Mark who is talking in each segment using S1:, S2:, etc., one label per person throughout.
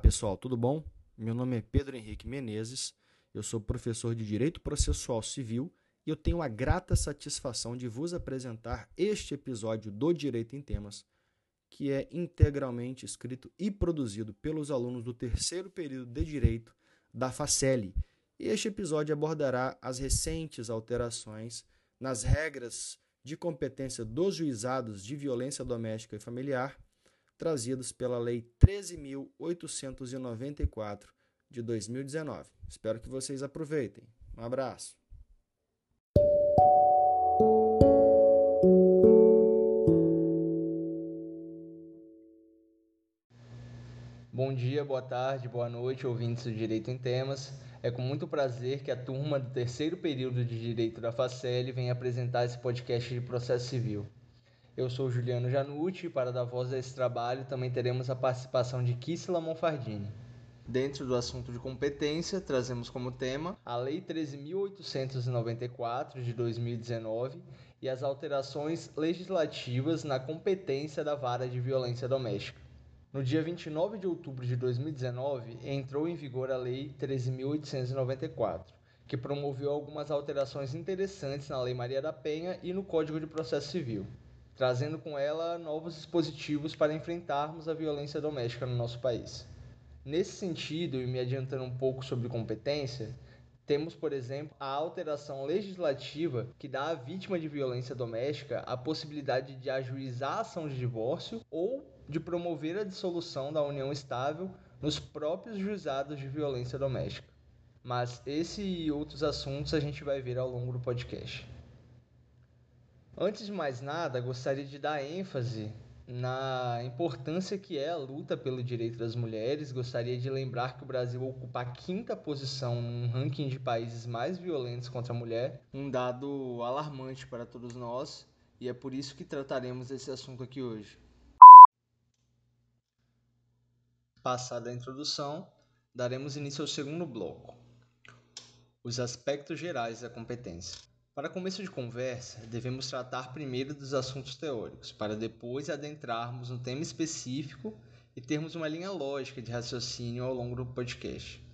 S1: pessoal, tudo bom? Meu nome é Pedro Henrique Menezes, eu sou professor de Direito Processual Civil e eu tenho a grata satisfação de vos apresentar este episódio do Direito em Temas, que é integralmente escrito e produzido pelos alunos do terceiro período de Direito da Faceli. E este episódio abordará as recentes alterações nas regras de competência dos juizados de violência doméstica e familiar trazidos pela Lei 13.894 de 2019. Espero que vocês aproveitem. Um abraço.
S2: Bom dia, boa tarde, boa noite, ouvintes do Direito em Temas. É com muito prazer que a turma do terceiro período de Direito da Facel vem apresentar esse podcast de processo civil. Eu sou Juliano Janucci e para dar voz a esse trabalho também teremos a participação de Kissela Monfardini. Dentro do assunto de competência, trazemos como tema a Lei 13.894 de 2019 e as alterações legislativas na competência da Vara de Violência Doméstica. No dia 29 de outubro de 2019, entrou em vigor a Lei 13.894, que promoveu algumas alterações interessantes na Lei Maria da Penha e no Código de Processo Civil trazendo com ela novos dispositivos para enfrentarmos a violência doméstica no nosso país. Nesse sentido, e me adiantando um pouco sobre competência, temos, por exemplo, a alteração legislativa que dá à vítima de violência doméstica a possibilidade de ajuizar a ação de divórcio ou de promover a dissolução da união estável nos próprios juizados de violência doméstica. Mas esse e outros assuntos a gente vai ver ao longo do podcast. Antes de mais nada, gostaria de dar ênfase na importância que é a luta pelo direito das mulheres. Gostaria de lembrar que o Brasil ocupa a quinta posição no ranking de países mais violentos contra a mulher, um dado alarmante para todos nós, e é por isso que trataremos esse assunto aqui hoje. Passada a introdução, daremos início ao segundo bloco: os aspectos gerais da competência. Para começo de conversa, devemos tratar primeiro dos assuntos teóricos, para depois adentrarmos no tema específico e termos uma linha lógica de raciocínio ao longo do podcast.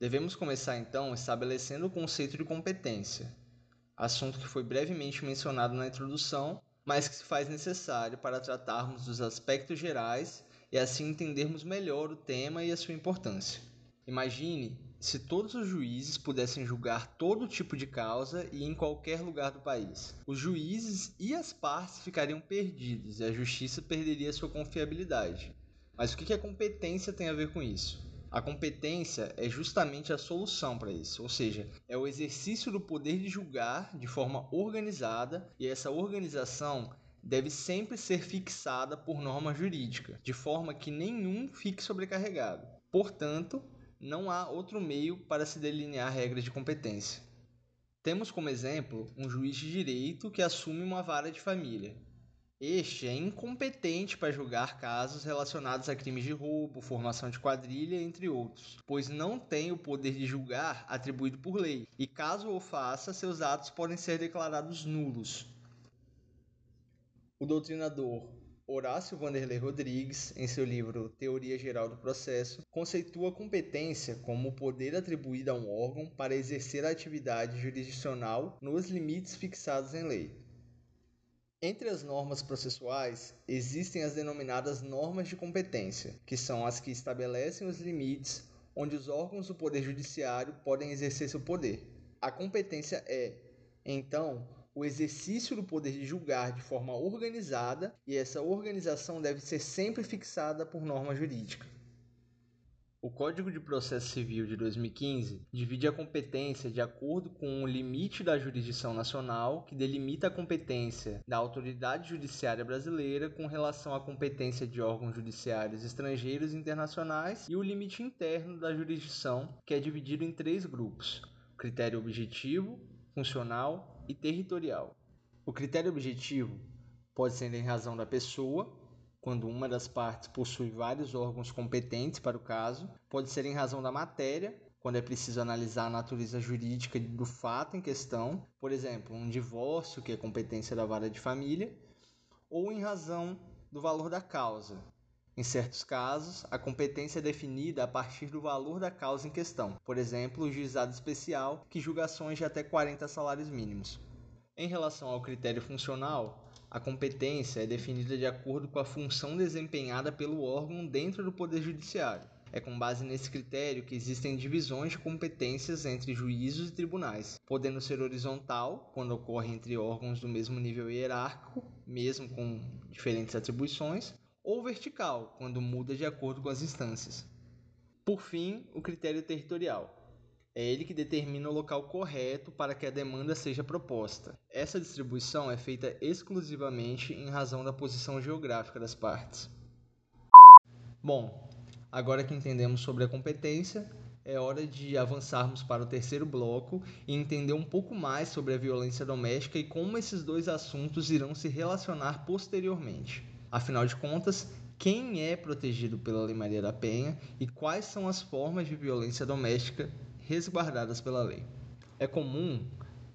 S2: Devemos começar então estabelecendo o conceito de competência, assunto que foi brevemente mencionado na introdução, mas que se faz necessário para tratarmos dos aspectos gerais e assim entendermos melhor o tema e a sua importância. Imagine se todos os juízes pudessem julgar todo tipo de causa e em qualquer lugar do país. Os juízes e as partes ficariam perdidos e a justiça perderia sua confiabilidade. Mas o que a competência tem a ver com isso? A competência é justamente a solução para isso, ou seja, é o exercício do poder de julgar de forma organizada e essa organização deve sempre ser fixada por norma jurídica, de forma que nenhum fique sobrecarregado. Portanto, não há outro meio para se delinear regras de competência. Temos como exemplo um juiz de direito que assume uma vara de família. Este é incompetente para julgar casos relacionados a crimes de roubo, formação de quadrilha, entre outros, pois não tem o poder de julgar atribuído por lei, e caso o faça, seus atos podem ser declarados nulos. O doutrinador Horácio Vanderlei Rodrigues, em seu livro Teoria Geral do Processo, conceitua competência como o poder atribuído a um órgão para exercer a atividade jurisdicional nos limites fixados em lei. Entre as normas processuais, existem as denominadas normas de competência, que são as que estabelecem os limites onde os órgãos do Poder Judiciário podem exercer seu poder. A competência é, então, o exercício do poder de julgar de forma organizada e essa organização deve ser sempre fixada por norma jurídica. O Código de Processo Civil de 2015 divide a competência de acordo com o limite da jurisdição nacional, que delimita a competência da autoridade judiciária brasileira com relação à competência de órgãos judiciários estrangeiros e internacionais, e o limite interno da jurisdição, que é dividido em três grupos: critério objetivo, funcional e territorial. O critério objetivo pode ser em razão da pessoa, quando uma das partes possui vários órgãos competentes para o caso, pode ser em razão da matéria, quando é preciso analisar a natureza jurídica do fato em questão, por exemplo, um divórcio, que é competência da vara de família, ou em razão do valor da causa, Em certos casos, a competência é definida a partir do valor da causa em questão, por exemplo, o juizado especial, que julga ações de até 40 salários mínimos. Em relação ao critério funcional, a competência é definida de acordo com a função desempenhada pelo órgão dentro do Poder Judiciário. É com base nesse critério que existem divisões de competências entre juízos e tribunais, podendo ser horizontal, quando ocorre entre órgãos do mesmo nível hierárquico, mesmo com diferentes atribuições, ou vertical, quando muda de acordo com as instâncias. Por fim, o critério territorial. É ele que determina o local correto para que a demanda seja proposta. Essa distribuição é feita exclusivamente em razão da posição geográfica das partes. Bom, agora que entendemos sobre a competência, é hora de avançarmos para o terceiro bloco e entender um pouco mais sobre a violência doméstica e como esses dois assuntos irão se relacionar posteriormente. Afinal de contas, quem é protegido pela Lei Maria da Penha e quais são as formas de violência doméstica resguardadas pela lei? É comum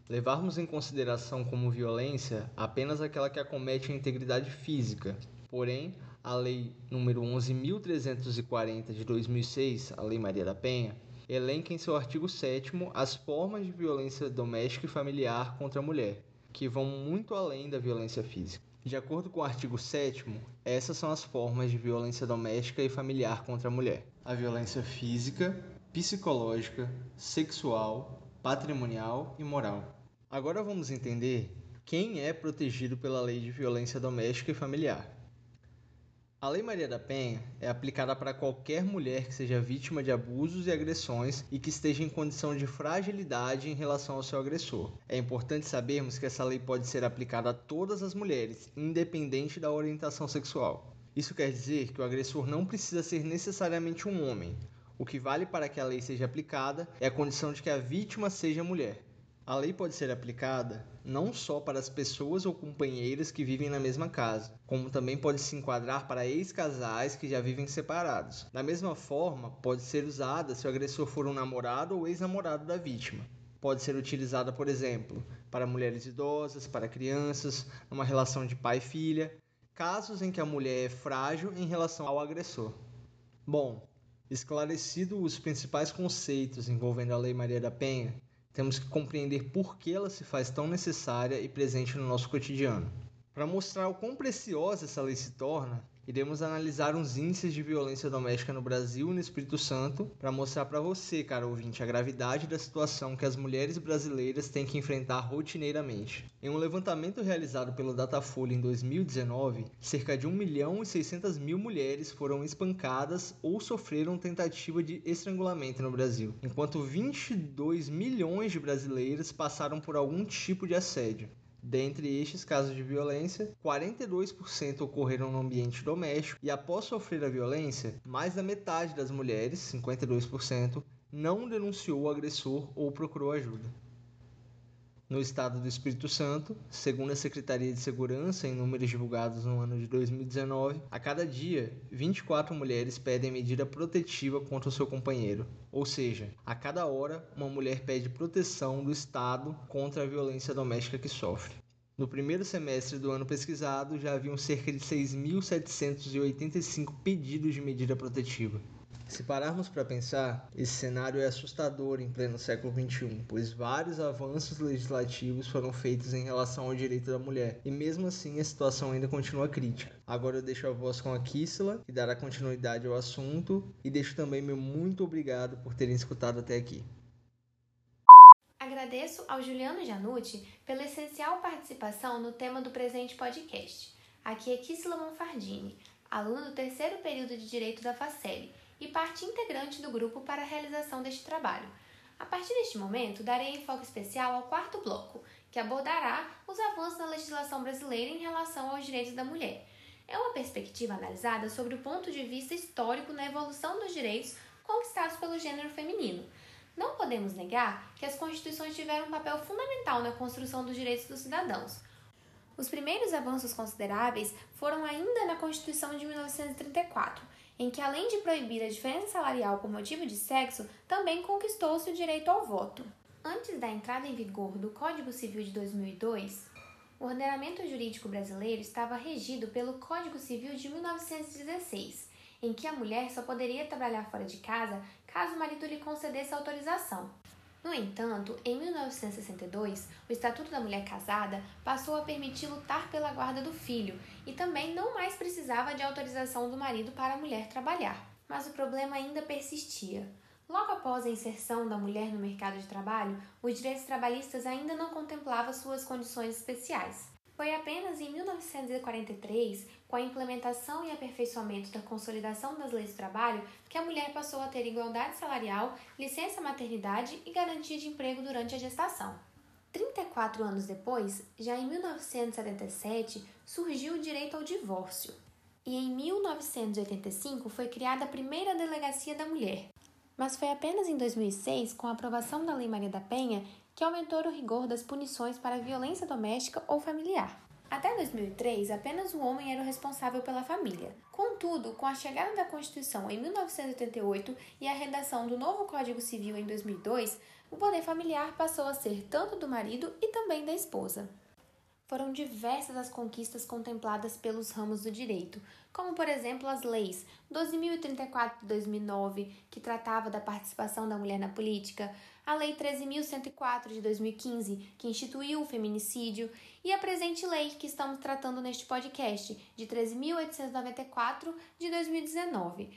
S2: levarmos em consideração como violência apenas aquela que acomete a integridade física. Porém, a Lei número 11.340 de 2006, a Lei Maria da Penha, elenca em seu artigo 7 as formas de violência doméstica e familiar contra a mulher, que vão muito além da violência física. De acordo com o artigo 7, essas são as formas de violência doméstica e familiar contra a mulher: a violência física, psicológica, sexual, patrimonial e moral. Agora vamos entender quem é protegido pela Lei de Violência Doméstica e Familiar. A Lei Maria da Penha é aplicada para qualquer mulher que seja vítima de abusos e agressões e que esteja em condição de fragilidade em relação ao seu agressor. É importante sabermos que essa lei pode ser aplicada a todas as mulheres, independente da orientação sexual. Isso quer dizer que o agressor não precisa ser necessariamente um homem. O que vale para que a lei seja aplicada é a condição de que a vítima seja mulher. A lei pode ser aplicada não só para as pessoas ou companheiras que vivem na mesma casa, como também pode se enquadrar para ex-casais que já vivem separados. Da mesma forma, pode ser usada se o agressor for um namorado ou ex-namorado da vítima. Pode ser utilizada, por exemplo, para mulheres idosas, para crianças, numa relação de pai e filha, casos em que a mulher é frágil em relação ao agressor. Bom, esclarecido os principais conceitos envolvendo a Lei Maria da Penha, temos que compreender por que ela se faz tão necessária e presente no nosso cotidiano. Para mostrar o quão preciosa essa lei se torna, iremos analisar os índices de violência doméstica no Brasil e no Espírito Santo para mostrar para você, cara ouvinte, a gravidade da situação que as mulheres brasileiras têm que enfrentar rotineiramente. Em um levantamento realizado pelo Datafolha em 2019, cerca de 1 milhão e 600 mil mulheres foram espancadas ou sofreram tentativa de estrangulamento no Brasil, enquanto 22 milhões de brasileiras passaram por algum tipo de assédio. Dentre estes casos de violência, 42% ocorreram no ambiente doméstico e após sofrer a violência, mais da metade das mulheres, 52%, não denunciou o agressor ou procurou ajuda. No estado do Espírito Santo, segundo a Secretaria de Segurança, em números divulgados no ano de 2019, a cada dia, 24 mulheres pedem medida protetiva contra o seu companheiro. Ou seja, a cada hora, uma mulher pede proteção do Estado contra a violência doméstica que sofre. No primeiro semestre do ano pesquisado, já haviam cerca de 6.785 pedidos de medida protetiva. Se pararmos para pensar, esse cenário é assustador em pleno século XXI, pois vários avanços legislativos foram feitos em relação ao direito da mulher, e mesmo assim a situação ainda continua crítica. Agora eu deixo a voz com a Kissela, que dará continuidade ao assunto, e deixo também meu muito obrigado por terem escutado até aqui.
S3: Agradeço ao Juliano Janucci pela essencial participação no tema do presente podcast. Aqui é Kissela Monfardini, aluna do terceiro período de Direito da Facele e parte integrante do grupo para a realização deste trabalho. A partir deste momento, darei enfoque especial ao quarto bloco, que abordará os avanços na legislação brasileira em relação aos direitos da mulher. É uma perspectiva analisada sobre o ponto de vista histórico na evolução dos direitos conquistados pelo gênero feminino. Não podemos negar que as constituições tiveram um papel fundamental na construção dos direitos dos cidadãos. Os primeiros avanços consideráveis foram ainda na Constituição de 1934, em que, além de proibir a diferença salarial por motivo de sexo, também conquistou-se o direito ao voto. Antes da entrada em vigor do Código Civil de 2002, o ordenamento jurídico brasileiro estava regido pelo Código Civil de 1916, em que a mulher só poderia trabalhar fora de casa caso o marido lhe concedesse autorização. No entanto, em 1962, o Estatuto da Mulher Casada passou a permitir lutar pela guarda do filho e também não mais precisava de autorização do marido para a mulher trabalhar. Mas o problema ainda persistia. Logo após a inserção da mulher no mercado de trabalho, os direitos trabalhistas ainda não contemplavam suas condições especiais. Foi apenas em 1943, com a implementação e aperfeiçoamento da consolidação das leis do trabalho, que a mulher passou a ter igualdade salarial, licença maternidade e garantia de emprego durante a gestação. 34 anos depois, já em 1977, surgiu o direito ao divórcio. E em 1985 foi criada a primeira delegacia da mulher. Mas foi apenas em 2006, com a aprovação da Lei Maria da Penha, que aumentou o rigor das punições para violência doméstica ou familiar. Até 2003, apenas o homem era o responsável pela família. Contudo, com a chegada da Constituição em 1988 e a redação do novo Código Civil em 2002, o poder familiar passou a ser tanto do marido e também da esposa. Foram diversas as conquistas contempladas pelos ramos do direito, como por exemplo as leis 12.034 de 2009, que tratava da participação da mulher na política, a Lei 13.104 de 2015, que instituiu o feminicídio, e a presente lei que estamos tratando neste podcast, de 13.894 de 2019.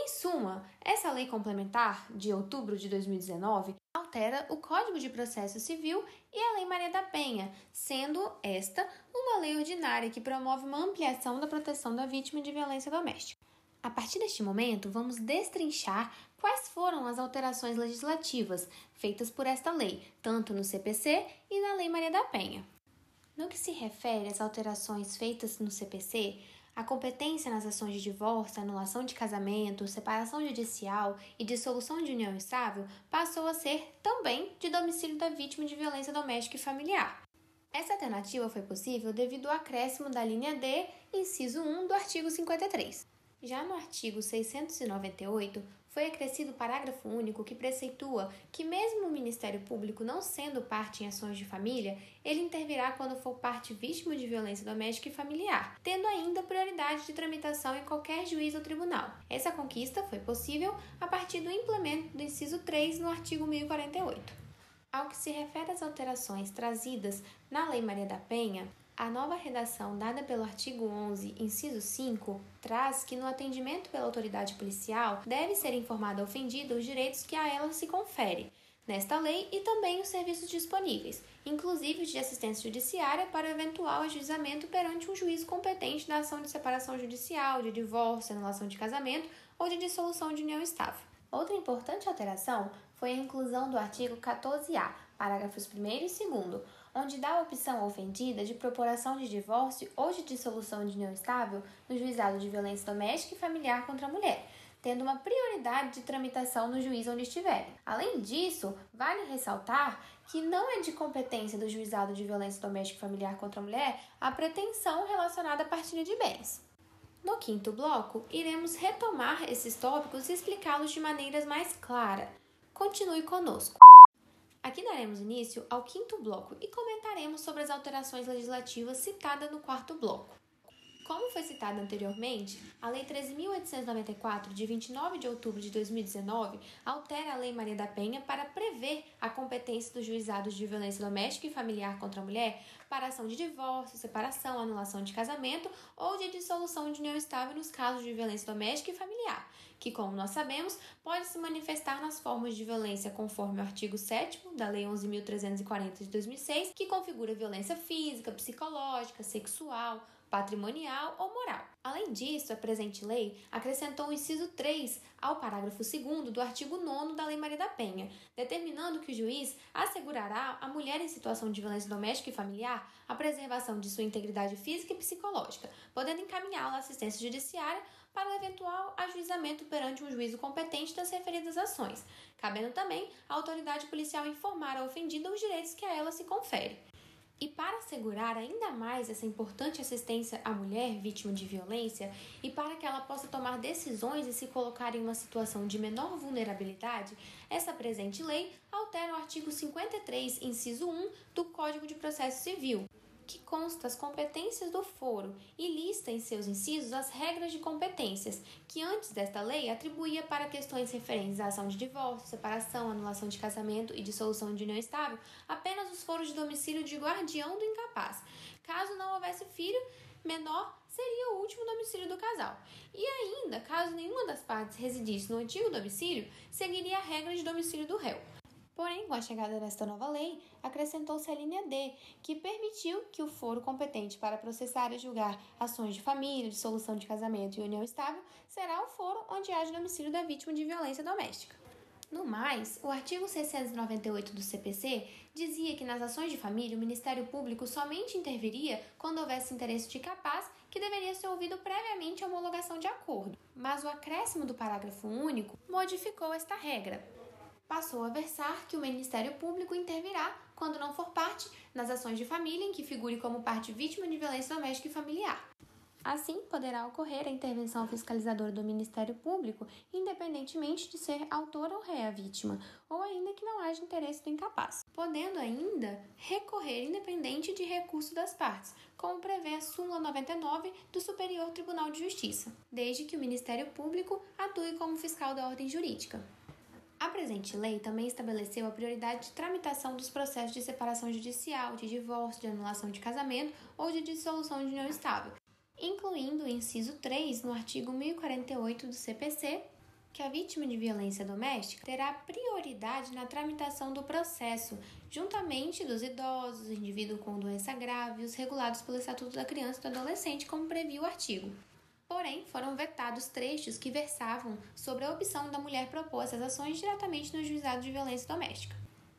S3: Em suma, essa lei complementar, de outubro de 2019, altera o Código de Processo Civil e a Lei Maria da Penha, sendo esta uma lei ordinária que promove uma ampliação da proteção da vítima de violência doméstica. A partir deste momento, vamos destrinchar quais foram as alterações legislativas feitas por esta lei, tanto no CPC e na Lei Maria da Penha. No que se refere às alterações feitas no CPC, a competência nas ações de divórcio, anulação de casamento, separação judicial e dissolução de união estável passou a ser também de domicílio da vítima de violência doméstica e familiar. Essa alternativa foi possível devido ao acréscimo da linha D, inciso 1 do artigo 53. Já no artigo 698, foi acrescido o parágrafo único que preceitua que, mesmo o Ministério Público não sendo parte em ações de família, ele intervirá quando for parte vítima de violência doméstica e familiar, tendo ainda prioridade de tramitação em qualquer juiz ou tribunal. Essa conquista foi possível a partir do implemento do inciso 3 no artigo 1048. Ao que se refere às alterações trazidas na Lei Maria da Penha, a nova redação dada pelo artigo 11, inciso 5, traz que no atendimento pela autoridade policial deve ser informado ao ofendido os direitos que a ela se confere nesta lei e também os serviços disponíveis, inclusive os de assistência judiciária para eventual ajuizamento perante um juiz competente da ação de separação judicial, de divórcio, anulação de casamento ou de dissolução de união estável. Outra importante alteração foi a inclusão do artigo 14A, parágrafos 1 e 2, onde dá a opção ofendida de proporação de divórcio ou de dissolução de união estável no juizado de violência doméstica e familiar contra a mulher, tendo uma prioridade de tramitação no juiz onde estiver. Além disso, vale ressaltar que não é de competência do juizado de violência doméstica e familiar contra a mulher a pretensão relacionada à partilha de bens. No quinto bloco, iremos retomar esses tópicos e explicá-los de maneiras mais claras. Continue conosco. Aqui daremos início ao quinto bloco e comentaremos sobre as alterações legislativas citadas no quarto bloco. Como foi citado anteriormente, a Lei 13.894, de 29 de outubro de 2019, altera a Lei Maria da Penha para prever a competência dos juizados de violência doméstica e familiar contra a mulher para ação de divórcio, separação, anulação de casamento ou de dissolução de união estável nos casos de violência doméstica e familiar, que, como nós sabemos, pode se manifestar nas formas de violência conforme o artigo 7 da Lei 11.340 de 2006, que configura violência física, psicológica, sexual, patrimonial ou moral. Além disso, a presente lei acrescentou o inciso 3 ao parágrafo 2 do artigo 9 da Lei Maria da Penha, determinando que o juiz assegurará à mulher em situação de violência doméstica e familiar a preservação de sua integridade física e psicológica, podendo encaminhá-la à assistência judiciária para o eventual ajuizamento perante um juízo competente das referidas ações, cabendo também à autoridade policial informar a ofendida os direitos que a ela se confere. E para assegurar ainda mais essa importante assistência à mulher vítima de violência e para que ela possa tomar decisões e se colocar em uma situação de menor vulnerabilidade, essa presente lei altera o artigo 53, inciso 1 do Código de Processo Civil, que consta as competências do foro e lista em seus incisos as regras de competências, que antes desta lei atribuía para questões referentes à ação de divórcio, separação, anulação de casamento e dissolução de união estável apenas os foros de domicílio de guardião do incapaz. Caso não houvesse filho, menor seria o último domicílio do casal. E ainda, caso nenhuma das partes residisse no antigo domicílio, seguiria a regra de domicílio do réu. Porém, com a chegada desta nova lei, acrescentou-se a linha D, que permitiu que o foro competente para processar e julgar ações de família, dissolução de casamento e união estável será o foro onde haja domicílio da vítima de violência doméstica. No mais, o artigo 698 do CPC dizia que nas ações de família o Ministério Público somente interviria quando houvesse interesse de capaz que deveria ser ouvido previamente a homologação de acordo. Mas o acréscimo do parágrafo único modificou esta regra, passou a versar que o Ministério Público intervirá, quando não for parte, nas ações de família em que figure como parte vítima de violência doméstica e familiar. Assim, poderá ocorrer a intervenção fiscalizadora do Ministério Público, independentemente de ser autor ou ré a vítima, ou ainda que não haja interesse do incapaz, podendo ainda recorrer independente de recurso das partes, como prevê a súmula 99 do Superior Tribunal de Justiça, desde que o Ministério Público atue como fiscal da ordem jurídica. A presente lei também estabeleceu a prioridade de tramitação dos processos de separação judicial, de divórcio, de anulação de casamento ou de dissolução de união estável, incluindo o inciso 3 no artigo 1048 do CPC, que a vítima de violência doméstica terá prioridade na tramitação do processo, juntamente dos idosos, indivíduo com doença grave os regulados pelo Estatuto da Criança e do Adolescente, como previa o artigo. Porém, foram vetados trechos que versavam sobre a opção da mulher propor essas ações diretamente no juizado de violência doméstica.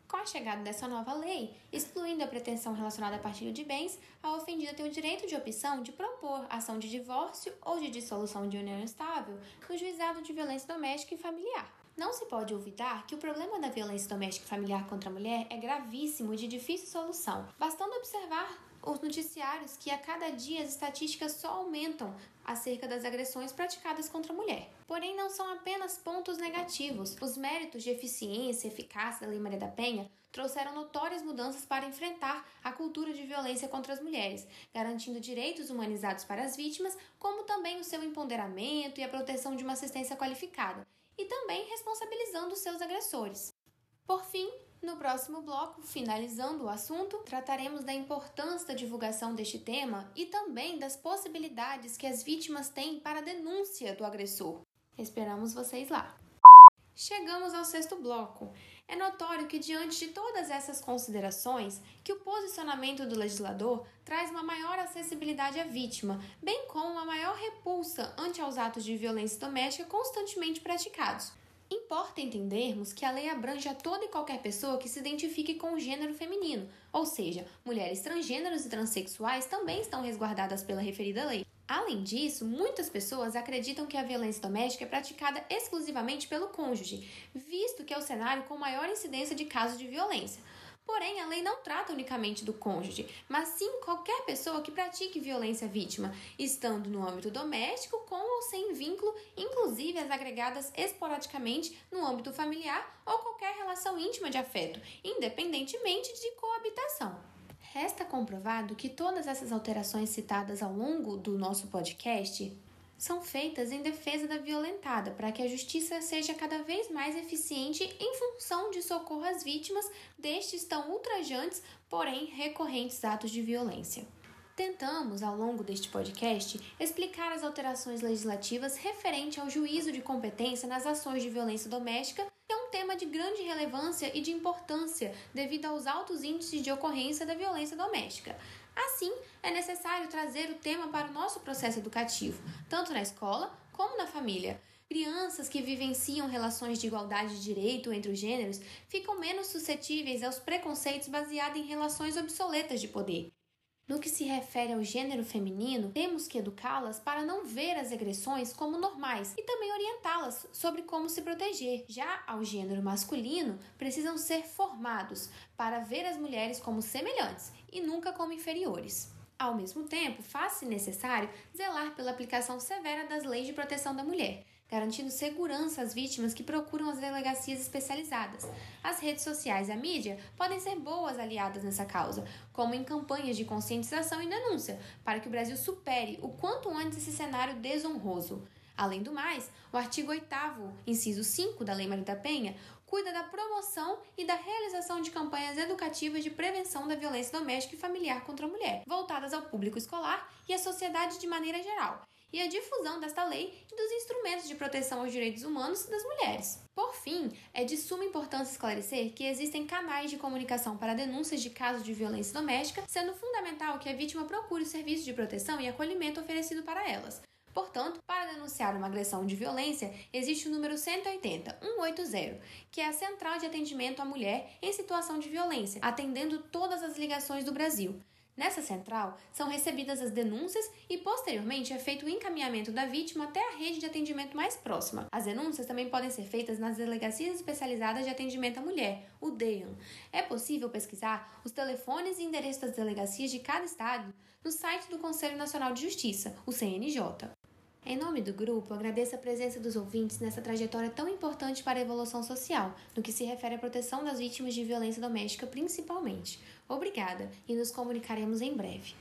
S3: Com a chegada dessa nova lei, excluindo a pretensão relacionada à partilha de bens, a ofendida tem o direito de opção de propor ação de divórcio ou de dissolução de união estável no juizado de violência doméstica e familiar. Não se pode olvidar que o problema da violência doméstica e familiar contra a mulher é gravíssimo e de difícil solução, bastando observar os noticiários que a cada dia as estatísticas só aumentam acerca das agressões praticadas contra a mulher. Porém, não são apenas pontos negativos. Os méritos de eficiência e eficácia da Lei Maria da Penha trouxeram notórias mudanças para enfrentar a cultura de violência contra as mulheres, garantindo direitos humanizados para as vítimas, como também o seu empoderamento e a proteção de uma assistência qualificada, e também responsabilizando seus agressores. Por fim, no próximo bloco, finalizando o assunto, trataremos da importância da divulgação deste tema e também das possibilidades que as vítimas têm para a denúncia do agressor. Esperamos vocês lá! Chegamos ao sexto bloco. É notório que, diante de todas essas considerações, que o posicionamento do legislador traz uma maior acessibilidade à vítima, bem como uma maior repulsa ante aos atos de violência doméstica constantemente praticados. Importa entendermos que a lei abrange a toda e qualquer pessoa que se identifique com o gênero feminino, ou seja, mulheres transgêneros e transexuais também estão resguardadas pela referida lei. Além disso, muitas pessoas acreditam que a violência doméstica é praticada exclusivamente pelo cônjuge, visto que é o cenário com maior incidência de casos de violência. Porém, a lei não trata unicamente do cônjuge, mas sim qualquer pessoa que pratique violência vítima, estando no âmbito doméstico, com ou sem vínculo, inclusive as agregadas esporadicamente no âmbito familiar ou qualquer relação íntima de afeto, independentemente de coabitação. Resta comprovado que todas essas alterações citadas ao longo do nosso podcast são feitas em defesa da violentada, para que a justiça seja cada vez mais eficiente em função de socorro às vítimas destes tão ultrajantes, porém recorrentes atos de violência. Tentamos, ao longo deste podcast, explicar as alterações legislativas referente ao juízo de competência nas ações de violência doméstica, que é um tema de grande relevância e de importância devido aos altos índices de ocorrência da violência doméstica. Assim, é necessário trazer o tema para o nosso processo educativo, tanto na escola como na família. Crianças que vivenciam relações de igualdade de direito entre os gêneros ficam menos suscetíveis aos preconceitos baseados em relações obsoletas de poder. No que se refere ao gênero feminino, temos que educá-las para não ver as agressões como normais e também orientá-las sobre como se proteger. Já ao gênero masculino, precisam ser formados para ver as mulheres como semelhantes e nunca como inferiores. Ao mesmo tempo, faz-se necessário zelar pela aplicação severa das leis de proteção da mulher, garantindo segurança às vítimas que procuram as delegacias especializadas. As redes sociais e a mídia podem ser boas aliadas nessa causa, como em campanhas de conscientização e denúncia, para que o Brasil supere o quanto antes esse cenário desonroso. Além do mais, o artigo 8, inciso 5 da Lei Maria da Penha, cuida da promoção e da realização de campanhas educativas de prevenção da violência doméstica e familiar contra a mulher, voltadas ao público escolar e à sociedade de maneira geral, e a difusão desta lei e dos instrumentos de proteção aos direitos humanos das mulheres. Por fim, é de suma importância esclarecer que existem canais de comunicação para denúncias de casos de violência doméstica, sendo fundamental que a vítima procure o serviço de proteção e acolhimento oferecido para elas, Portanto, para denunciar uma agressão de violência, existe o número 180, 180, que é a central de atendimento à mulher em situação de violência, atendendo todas as ligações do Brasil. Nessa central, são recebidas as denúncias e, posteriormente, é feito o encaminhamento da vítima até a rede de atendimento mais próxima. As denúncias também podem ser feitas nas delegacias especializadas de atendimento à mulher, o DEAN. É possível pesquisar os telefones e endereços das delegacias de cada estado no site do Conselho Nacional de Justiça, o CNJ. Em nome do grupo, agradeço a presença dos ouvintes nessa trajetória tão importante para a evolução social, no que se refere à proteção das vítimas de violência doméstica principalmente. Obrigada e nos comunicaremos em breve.